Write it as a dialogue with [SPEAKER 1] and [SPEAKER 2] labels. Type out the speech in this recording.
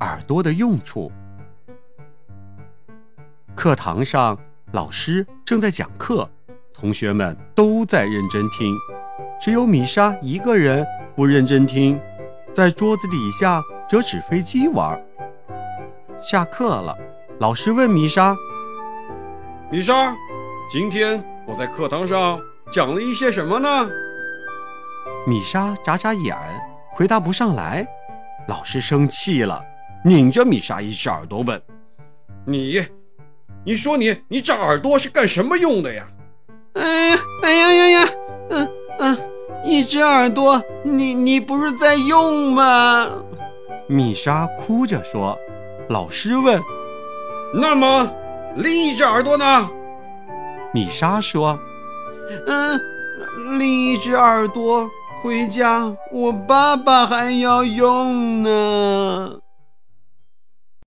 [SPEAKER 1] 耳朵的用处。课堂上，老师正在讲课，同学们都在认真听，只有米莎一个人不认真听，在桌子底下折纸飞机玩。下课了，老师问米莎：“
[SPEAKER 2] 米莎，今天我在课堂上讲了一些什么呢？”
[SPEAKER 1] 米莎眨眨眼，回答不上来。老师生气了，拧着米莎一只耳朵问：“
[SPEAKER 2] 你？”你说你你这耳朵是干什么用的呀？
[SPEAKER 3] 哎呀哎呀呀呀！嗯嗯，一只耳朵，你你不是在用吗？
[SPEAKER 1] 米莎哭着说。老师问：“
[SPEAKER 2] 那么另一只耳朵呢？”
[SPEAKER 1] 米莎说：“
[SPEAKER 3] 嗯，另一只耳朵回家我爸爸还要用呢。”